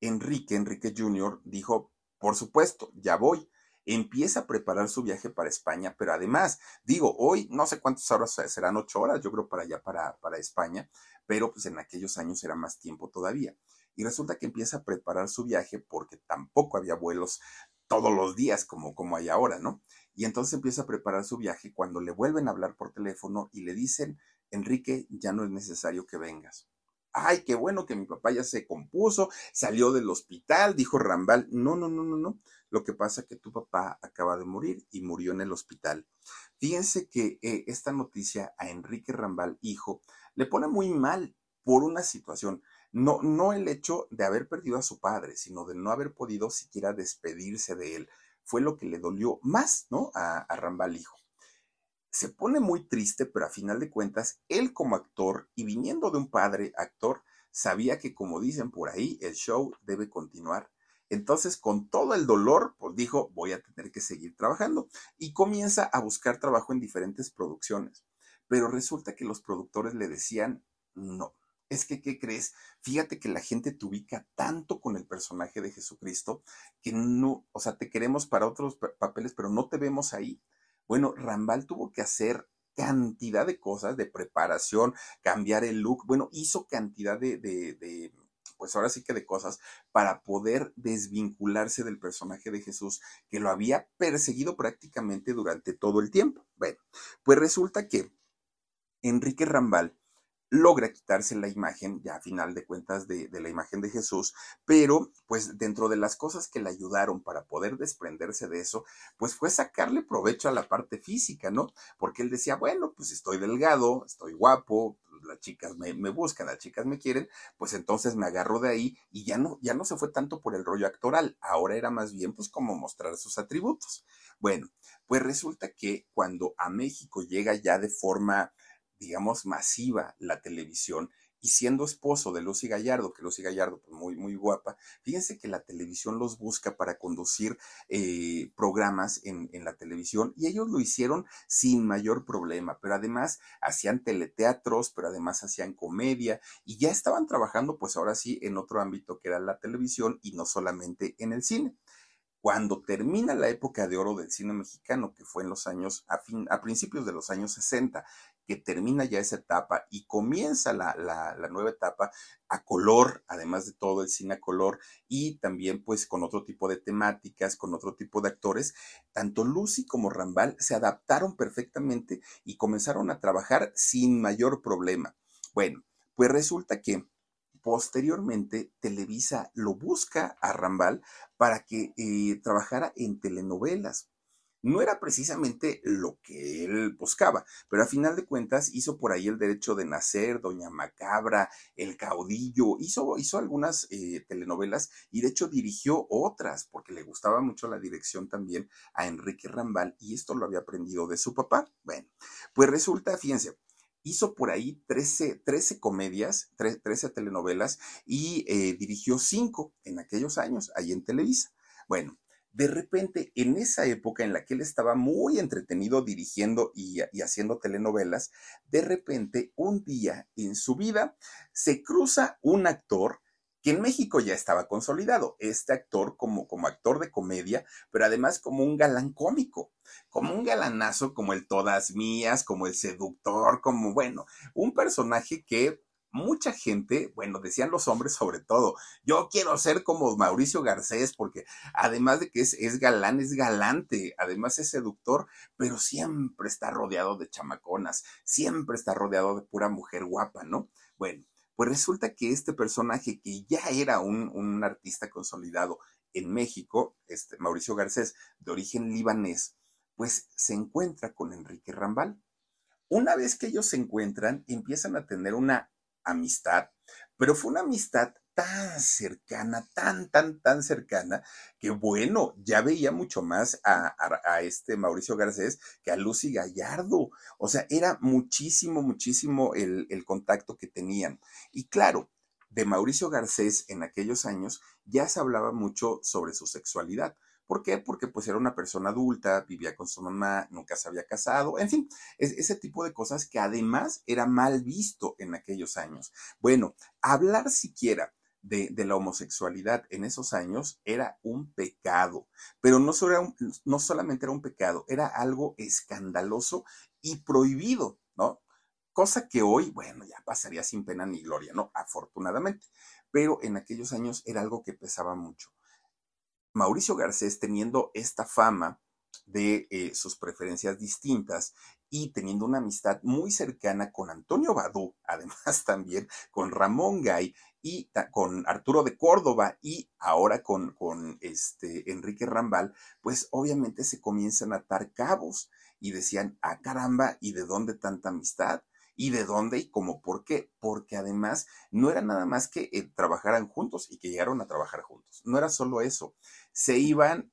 Enrique, Enrique Jr., dijo, por supuesto, ya voy. Empieza a preparar su viaje para España, pero además, digo, hoy no sé cuántas horas serán, ocho horas, yo creo para allá, para, para España, pero pues en aquellos años era más tiempo todavía. Y resulta que empieza a preparar su viaje porque tampoco había vuelos todos los días como, como hay ahora, ¿no? Y entonces empieza a preparar su viaje cuando le vuelven a hablar por teléfono y le dicen, Enrique, ya no es necesario que vengas ay, qué bueno que mi papá ya se compuso, salió del hospital, dijo Rambal. No, no, no, no, no. Lo que pasa es que tu papá acaba de morir y murió en el hospital. Fíjense que eh, esta noticia a Enrique Rambal, hijo, le pone muy mal por una situación. No, no el hecho de haber perdido a su padre, sino de no haber podido siquiera despedirse de él. Fue lo que le dolió más, ¿no? A, a Rambal, hijo se pone muy triste, pero a final de cuentas, él como actor y viniendo de un padre actor, sabía que como dicen por ahí, el show debe continuar. Entonces, con todo el dolor, pues dijo, voy a tener que seguir trabajando y comienza a buscar trabajo en diferentes producciones. Pero resulta que los productores le decían, no, es que, ¿qué crees? Fíjate que la gente te ubica tanto con el personaje de Jesucristo que no, o sea, te queremos para otros papeles, pero no te vemos ahí. Bueno, Rambal tuvo que hacer cantidad de cosas de preparación, cambiar el look, bueno, hizo cantidad de, de, pues ahora sí que de cosas para poder desvincularse del personaje de Jesús que lo había perseguido prácticamente durante todo el tiempo. Bueno, pues resulta que Enrique Rambal logra quitarse la imagen, ya a final de cuentas, de, la imagen de Jesús, pero pues dentro de las cosas que le ayudaron para poder desprenderse de eso, pues fue sacarle provecho a la parte física, ¿no? Porque él decía, bueno, pues estoy delgado, estoy guapo, las chicas me, me, buscan, las chicas me quieren, pues entonces me agarro de ahí y ya no, ya no se fue tanto por el rollo actoral, ahora era más bien pues como mostrar sus atributos. Bueno, pues resulta que cuando a México llega ya de forma digamos, masiva la televisión y siendo esposo de Lucy Gallardo, que Lucy Gallardo, pues muy, muy guapa, fíjense que la televisión los busca para conducir eh, programas en, en, la televisión y ellos lo hicieron sin mayor problema, pero además hacían teleteatros, pero además hacían comedia y ya estaban trabajando pues ahora sí en otro ámbito que era la televisión y no solamente en el cine. Cuando termina la época de oro del cine mexicano, que fue en los años, a, fin, a principios de los años 60, que termina ya esa etapa y comienza la, la, nueva etapa a color, además de todo el cine a color y también pues con otro tipo de temáticas, con otro tipo de actores, tanto Lucy como Rambal se adaptaron perfectamente y comenzaron a trabajar sin mayor problema. Bueno, pues resulta que posteriormente Televisa lo busca a Rambal para que eh, trabajara en telenovelas no era precisamente lo que él buscaba, pero a final de cuentas hizo por ahí el derecho de nacer, Doña Macabra, El Caudillo, hizo, hizo algunas eh, telenovelas y de hecho dirigió otras porque le gustaba mucho la dirección también a Enrique Rambal y esto lo había aprendido de su papá. Bueno, pues resulta, fíjense, hizo por ahí 13, 13 comedias, 13 telenovelas y eh, dirigió cinco en aquellos años ahí en Televisa. Bueno, de repente, en esa época en la que él estaba muy entretenido dirigiendo y, haciendo telenovelas, de repente, un día en su vida, se cruza un actor que en México ya estaba consolidado, este actor como, como actor de comedia, pero además como un galán cómico, como un galanazo como el Todas Mías, como el seductor, como, bueno, un personaje que mucha gente, bueno, decían los hombres sobre todo, yo quiero ser como Mauricio Garcés, porque además de que es, es, galán, es galante, además es seductor, pero siempre está rodeado de chamaconas, siempre está rodeado de pura mujer guapa, ¿no? Bueno, pues resulta que este personaje que ya era un, un artista consolidado en México, este Mauricio Garcés, de origen libanés, pues se encuentra con Enrique Rambal. Una vez que ellos se encuentran, empiezan a tener una amistad, pero fue una amistad tan cercana, tan, tan, tan cercana, que bueno, ya veía mucho más a, este Mauricio Garcés que a Lucy Gallardo. O sea, era muchísimo, muchísimo el, el contacto que tenían. Y claro, de Mauricio Garcés en aquellos años ya se hablaba mucho sobre su sexualidad. ¿Por qué? Porque pues era una persona adulta, vivía con su mamá, nunca se había casado, en fin, es, ese tipo de cosas que además era mal visto en aquellos años. Bueno, hablar siquiera de, la homosexualidad en esos años era un pecado, pero no, no solamente era un pecado, era algo escandaloso y prohibido, ¿no? Cosa que hoy, bueno, ya pasaría sin pena ni gloria, ¿no? Afortunadamente, pero en aquellos años era algo que pesaba mucho. Mauricio Garcés, teniendo esta fama de eh, sus preferencias distintas y teniendo una amistad muy cercana con Antonio Badú, además también con Ramón Gay y con Arturo de Córdoba y ahora con, este Enrique Rambal, pues obviamente se comienzan a atar cabos y decían, ah caramba, ¿y de dónde tanta amistad? ¿Y de dónde y cómo? ¿Por qué? Porque además no era nada más que eh, trabajaran juntos y que llegaron a trabajar juntos. No era solo eso. Se iban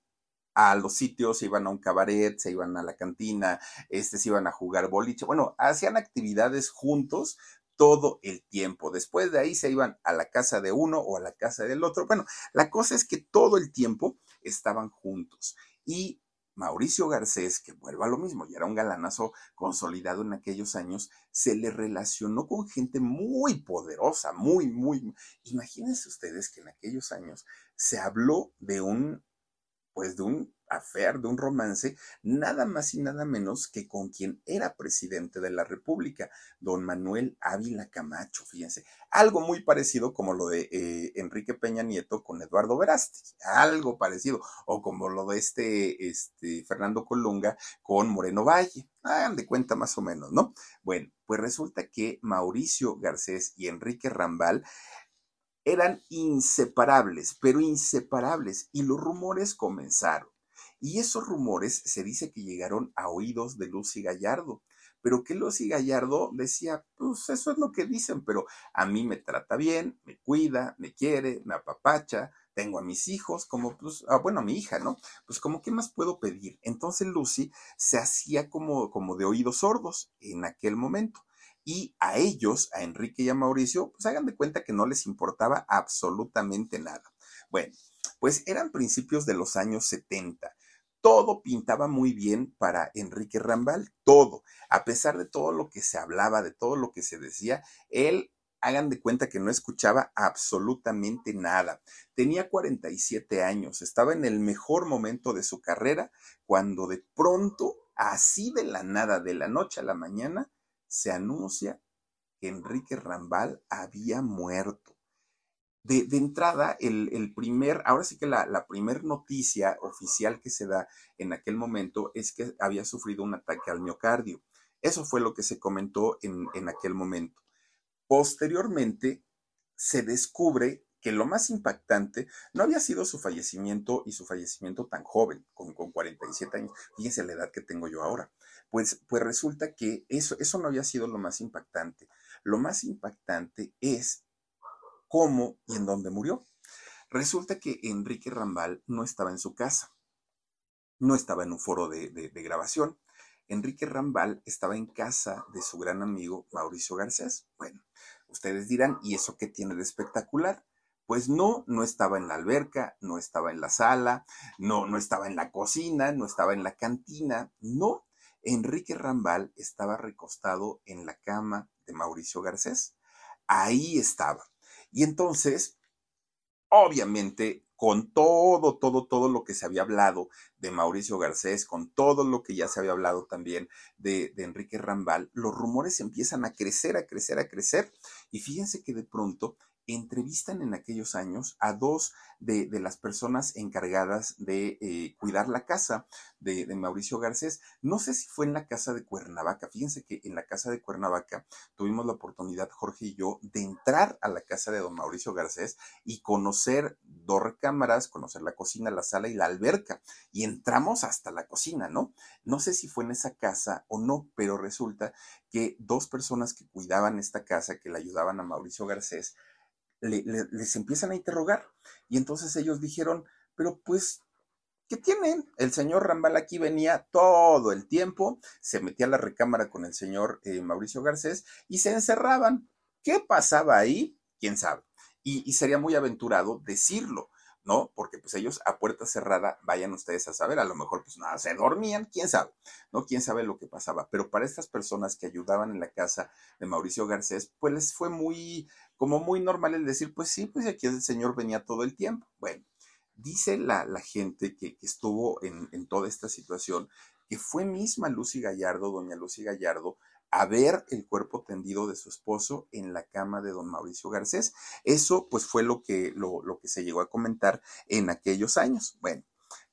a los sitios, se iban a un cabaret, se iban a la cantina, este, se iban a jugar boliche. Bueno, hacían actividades juntos todo el tiempo. Después de ahí se iban a la casa de uno o a la casa del otro. Bueno, la cosa es que todo el tiempo estaban juntos. Y Mauricio Garcés, que vuelva a lo mismo, y era un galanazo consolidado en aquellos años, se le relacionó con gente muy poderosa, muy, muy. Imagínense ustedes que en aquellos años se habló de un, pues de un de un romance, nada más y nada menos que con quien era presidente de la República, don Manuel Ávila Camacho, fíjense, algo muy parecido como lo de eh, Enrique Peña Nieto con Eduardo Verasti, algo parecido, o como lo de este, este Fernando Colunga con Moreno Valle, hagan de cuenta más o menos, ¿no? Bueno, pues resulta que Mauricio Garcés y Enrique Rambal eran inseparables, pero inseparables, y los rumores comenzaron. Y esos rumores se dice que llegaron a oídos de Lucy Gallardo, pero que Lucy Gallardo decía, pues eso es lo que dicen, pero a mí me trata bien, me cuida, me quiere, me apapacha, tengo a mis hijos, como pues, ah, bueno, a mi hija, ¿no? Pues como, ¿qué más puedo pedir? Entonces Lucy se hacía como, como de oídos sordos en aquel momento. Y a ellos, a Enrique y a Mauricio, pues hagan de cuenta que no les importaba absolutamente nada. Bueno, pues eran principios de los años 70 todo pintaba muy bien para Enrique Rambal, todo. A pesar de todo lo que se hablaba, de todo lo que se decía, él, hagan de cuenta que no escuchaba absolutamente nada. Tenía 47 años, estaba en el mejor momento de su carrera, cuando de pronto, así de la nada, de la noche a la mañana, se anuncia que Enrique Rambal había muerto de, entrada, el, el, primer, ahora sí que la, la primer noticia oficial que se da en aquel momento es que había sufrido un ataque al miocardio. Eso fue lo que se comentó en, en aquel momento. Posteriormente, se descubre que lo más impactante no había sido su fallecimiento y su fallecimiento tan joven, con, con 47 años. Fíjense la edad que tengo yo ahora. Pues, pues resulta que eso, eso no había sido lo más impactante. Lo más impactante es cómo y en dónde murió. Resulta que Enrique Rambal no estaba en su casa, no estaba en un foro de, de, grabación. Enrique Rambal estaba en casa de su gran amigo Mauricio Garcés. Bueno, ustedes dirán, ¿y eso qué tiene de espectacular? Pues no, no estaba en la alberca, no estaba en la sala, no, no estaba en la cocina, no estaba en la cantina, no. Enrique Rambal estaba recostado en la cama de Mauricio Garcés. Ahí estaba. Y entonces, obviamente, con todo, todo, todo lo que se había hablado de Mauricio Garcés, con todo lo que ya se había hablado también de, Enrique Rambal, los rumores empiezan a crecer, a crecer, a crecer. Y fíjense que de pronto entrevistan en aquellos años a dos de, las personas encargadas de eh, cuidar la casa de, Mauricio Garcés. No sé si fue en la casa de Cuernavaca. Fíjense que en la casa de Cuernavaca tuvimos la oportunidad, Jorge y yo, de entrar a la casa de don Mauricio Garcés y conocer dos recámaras, conocer la cocina, la sala y la alberca. Y entramos hasta la cocina, ¿no? No sé si fue en esa casa o no, pero resulta que dos personas que cuidaban esta casa, que le ayudaban a Mauricio Garcés, les empiezan a interrogar. Y entonces ellos dijeron, pero pues, ¿qué tienen? El señor Rambal aquí venía todo el tiempo, se metía a la recámara con el señor eh, Mauricio Garcés y se encerraban. ¿Qué pasaba ahí? ¿Quién sabe? Y sería muy aventurado decirlo. ¿No? Porque pues ellos a puerta cerrada, vayan ustedes a saber, a lo mejor pues nada, se dormían, quién sabe, ¿no? Quién sabe lo que pasaba. Pero para estas personas que ayudaban en la casa de Mauricio Garcés, pues les fue muy, como muy normal el decir, pues sí, pues aquí el señor venía todo el tiempo. Bueno, dice la, la gente que, que estuvo en, en toda esta situación, que fue misma Lucy Gallardo, doña Lucy Gallardo, a ver el cuerpo tendido de su esposo en la cama de don Mauricio Garcés. Eso pues fue lo que, lo, lo que se llegó a comentar en aquellos años. Bueno,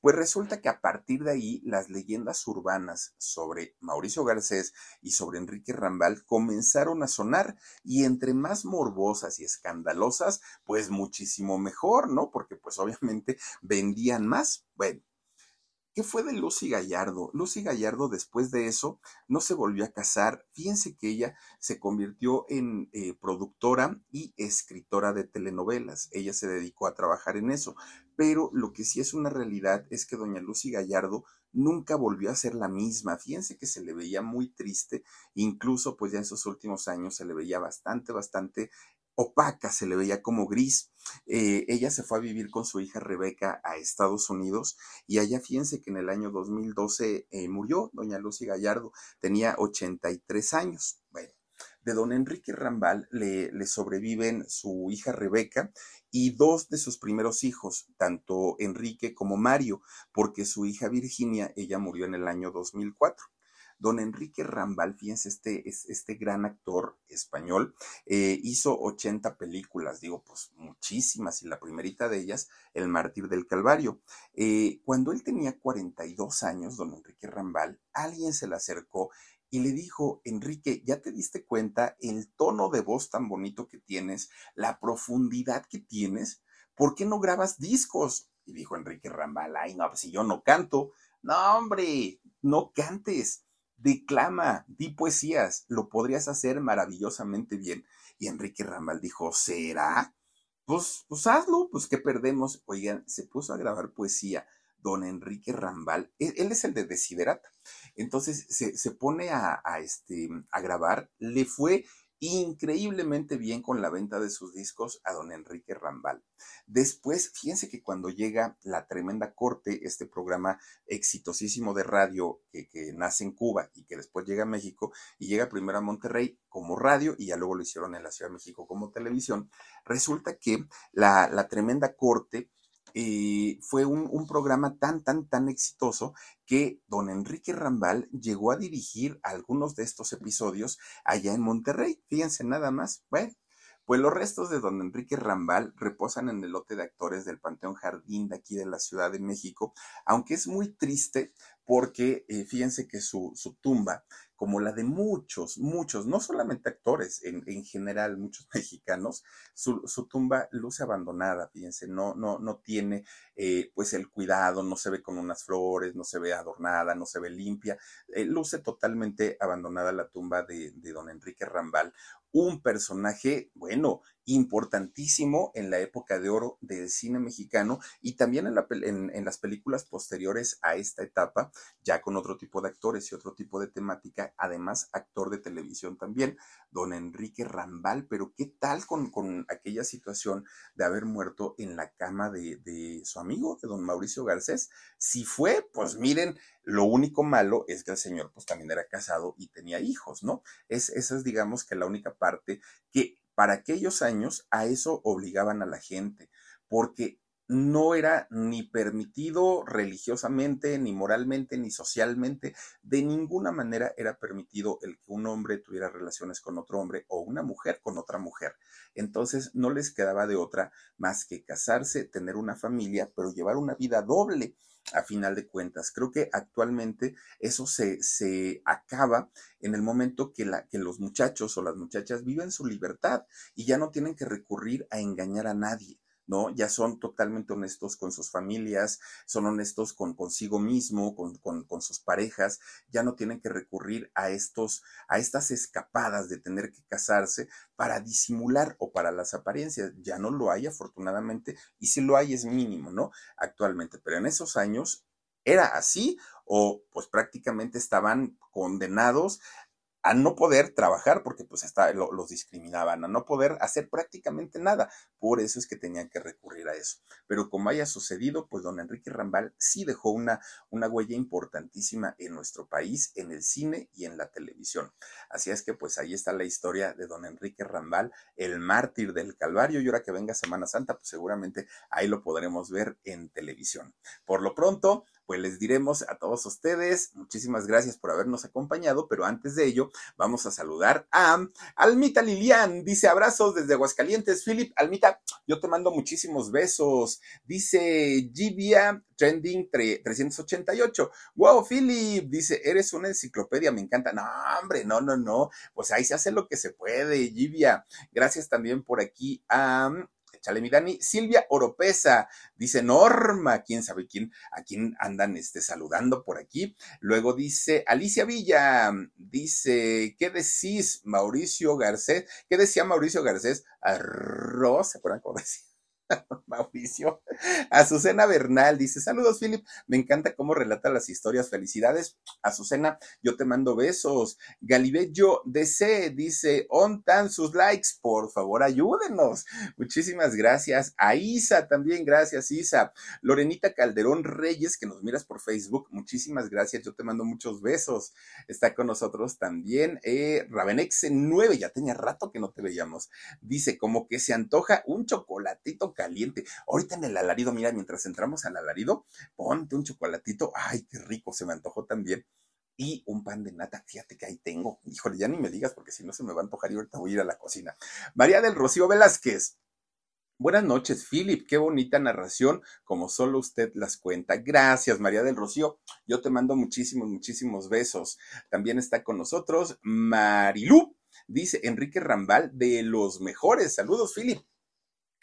pues resulta que a partir de ahí las leyendas urbanas sobre Mauricio Garcés y sobre Enrique Rambal comenzaron a sonar y entre más morbosas y escandalosas, pues muchísimo mejor, ¿no? Porque pues obviamente vendían más. Bueno, ¿Qué fue de Lucy Gallardo? Lucy Gallardo después de eso no se volvió a casar. Fíjense que ella se convirtió en eh, productora y escritora de telenovelas. Ella se dedicó a trabajar en eso. Pero lo que sí es una realidad es que doña Lucy Gallardo nunca volvió a ser la misma. Fíjense que se le veía muy triste, incluso pues ya en sus últimos años se le veía bastante, bastante opaca, se le veía como gris. Eh, ella se fue a vivir con su hija Rebeca a Estados Unidos y allá fíjense que en el año 2012 eh, murió doña Lucy Gallardo, tenía 83 años. Bueno, de don Enrique Rambal le, le sobreviven su hija Rebeca y dos de sus primeros hijos, tanto Enrique como Mario, porque su hija Virginia, ella murió en el año 2004. Don Enrique Rambal, fíjense, este, este gran actor español, eh, hizo 80 películas, digo, pues muchísimas, y la primerita de ellas, El Mártir del Calvario. Eh, cuando él tenía 42 años, don Enrique Rambal, alguien se le acercó y le dijo, Enrique, ¿ya te diste cuenta el tono de voz tan bonito que tienes, la profundidad que tienes? ¿Por qué no grabas discos? Y dijo Enrique Rambal, ay, no, pues si yo no canto. No, hombre, no cantes declama, di poesías, lo podrías hacer maravillosamente bien. Y Enrique Rambal dijo, ¿será? Pues, pues hazlo, pues ¿qué perdemos? Oigan, se puso a grabar poesía don Enrique Rambal, e, él, es el de Desiderata. Entonces se, se pone a, este, a grabar, le fue increíblemente bien con la venta de sus discos a don Enrique Rambal. Después, fíjense que cuando llega La Tremenda Corte, este programa exitosísimo de radio que, nace en Cuba y que después llega a México y llega primero a Monterrey como radio y ya luego lo hicieron en la Ciudad de México como televisión, resulta que la, la Tremenda Corte eh, fue un, programa tan, tan, tan exitoso que don Enrique Rambal llegó a dirigir algunos de estos episodios allá en Monterrey. Fíjense nada más. Bueno, pues los restos de don Enrique Rambal reposan en el lote de actores del Panteón Jardín de aquí de la Ciudad de México, aunque es muy triste porque eh, fíjense que su, su tumba como la de muchos, muchos, no solamente actores, en, en general, muchos mexicanos, su, su, tumba luce abandonada, fíjense, no, no, no tiene eh, pues el cuidado, no se ve con unas flores, no se ve adornada, no se ve limpia, eh, luce totalmente abandonada la tumba de, de don Enrique Rambal, un personaje, bueno, importantísimo en la época de oro del cine mexicano y también en, la, en, en, las películas posteriores a esta etapa, ya con otro tipo de actores y otro tipo de temática, además actor de televisión también, don Enrique Rambal, pero ¿qué tal con, con aquella situación de haber muerto en la cama de, de su amigo, de don Mauricio Garcés? Si fue, pues miren, lo único malo es que el señor pues también era casado y tenía hijos, ¿no? Es, esa es digamos que la única parte que para aquellos años a eso obligaban a la gente, porque no era ni permitido religiosamente, ni moralmente, ni socialmente, de ninguna manera era permitido el que un hombre tuviera relaciones con otro hombre o una mujer con otra mujer. Entonces no les quedaba de otra más que casarse, tener una familia, pero llevar una vida doble a final de cuentas. Creo que actualmente eso se, se acaba en el momento que, la, que los muchachos o las muchachas viven su libertad y ya no tienen que recurrir a engañar a nadie. ¿No? Ya son totalmente honestos con sus familias, son honestos con consigo mismo, con, con, con, sus parejas, ya no tienen que recurrir a estos, a estas escapadas de tener que casarse para disimular o para las apariencias. Ya no lo hay, afortunadamente, y si lo hay es mínimo, ¿no? Actualmente, pero en esos años era así o pues prácticamente estaban condenados a no poder trabajar porque pues está, los discriminaban, a no poder hacer prácticamente nada. Por eso es que tenían que recurrir a eso. Pero como haya sucedido, pues don Enrique Rambal sí dejó una, una huella importantísima en nuestro país, en el cine y en la televisión. Así es que pues ahí está la historia de don Enrique Rambal, el mártir del Calvario. Y ahora que venga Semana Santa, pues seguramente ahí lo podremos ver en televisión. Por lo pronto, pues les diremos a todos ustedes, muchísimas gracias por habernos acompañado, pero antes de ello, vamos a saludar a Almita Lilian, dice abrazos desde Aguascalientes, Philip, Almita, yo te mando muchísimos besos, dice Givia Trending 388, wow, Philip, dice, eres una enciclopedia, me encanta, no, hombre, no, no, no, pues ahí se hace lo que se puede, Givia, gracias también por aquí a Chale, mi Dani. Silvia Oropesa, dice Norma, quién sabe quién, a quién andan este, saludando por aquí. Luego dice Alicia Villa, dice, ¿qué decís, Mauricio Garcés? ¿Qué decía Mauricio Garcés? Arroz, ¿se acuerdan cómo decía? Mauricio. Azucena Bernal dice: Saludos, Philip. Me encanta cómo relata las historias. Felicidades. Azucena, yo te mando besos. Galibello DC dice: Ontan sus likes. Por favor, ayúdenos. Muchísimas gracias. A Isa también, gracias, Isa. Lorenita Calderón Reyes, que nos miras por Facebook. Muchísimas gracias. Yo te mando muchos besos. Está con nosotros también. Eh, Ravenex 9, ya tenía rato que no te veíamos. Dice: como que se antoja un chocolatito caliente. Ahorita en el alarido, mira, mientras entramos al alarido, ponte un chocolatito. Ay, qué rico, se me antojó también. Y un pan de nata, fíjate que ahí tengo. Híjole, ya ni me digas porque si no se me va a antojar y ahorita voy a ir a la cocina. María del Rocío Velázquez. Buenas noches, Philip. Qué bonita narración, como solo usted las cuenta. Gracias, María del Rocío. Yo te mando muchísimos, muchísimos besos. También está con nosotros Marilú. Dice Enrique Rambal, de los mejores. Saludos, Philip.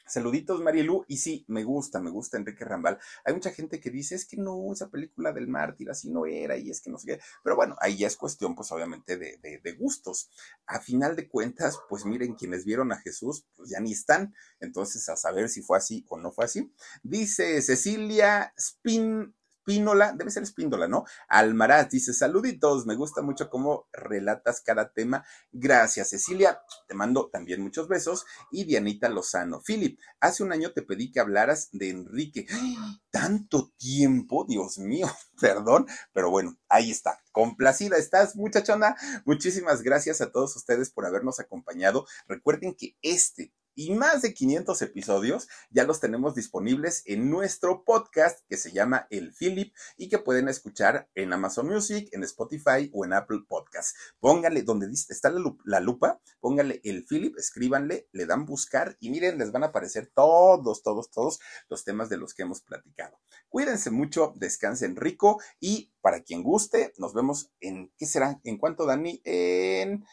Saluditos, Marielu. Y sí, me gusta, me gusta Enrique Rambal. Hay mucha gente que dice, es que no, esa película del mártir así no era, y es que no sé qué. Pero bueno, ahí ya es cuestión, pues obviamente, de, de, de gustos. A final de cuentas, pues miren, quienes vieron a Jesús, pues ya ni están. Entonces, a saber si fue así o no fue así. Dice Cecilia Spin, Espínola, debe ser Espíndola, ¿no? Almaraz dice, saluditos, me gusta mucho cómo relatas cada tema. Gracias, Cecilia, te mando también muchos besos. Y Dianita Lozano. Philip, hace un año te pedí que hablaras de Enrique. Tanto tiempo, Dios mío, perdón, pero bueno, ahí está. Complacida estás, muchachona. Muchísimas gracias a todos ustedes por habernos acompañado. Recuerden que este y más de 500 episodios ya los tenemos disponibles en nuestro podcast que se llama El Philip y que pueden escuchar en Amazon Music, en Spotify o en Apple Podcast. Pónganle donde está la lupa, pónganle El Philip, escríbanle, le dan buscar y miren, les van a aparecer todos, todos, todos los temas de los que hemos platicado. Cuídense mucho, descansen rico y para quien guste, nos vemos en, ¿qué será? ¿En cuánto, Dani? En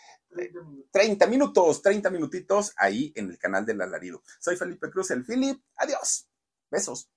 30 minutos, 30 minutitos ahí en el canal del alarido. Soy Felipe Cruz, el Philip. Adiós. Besos.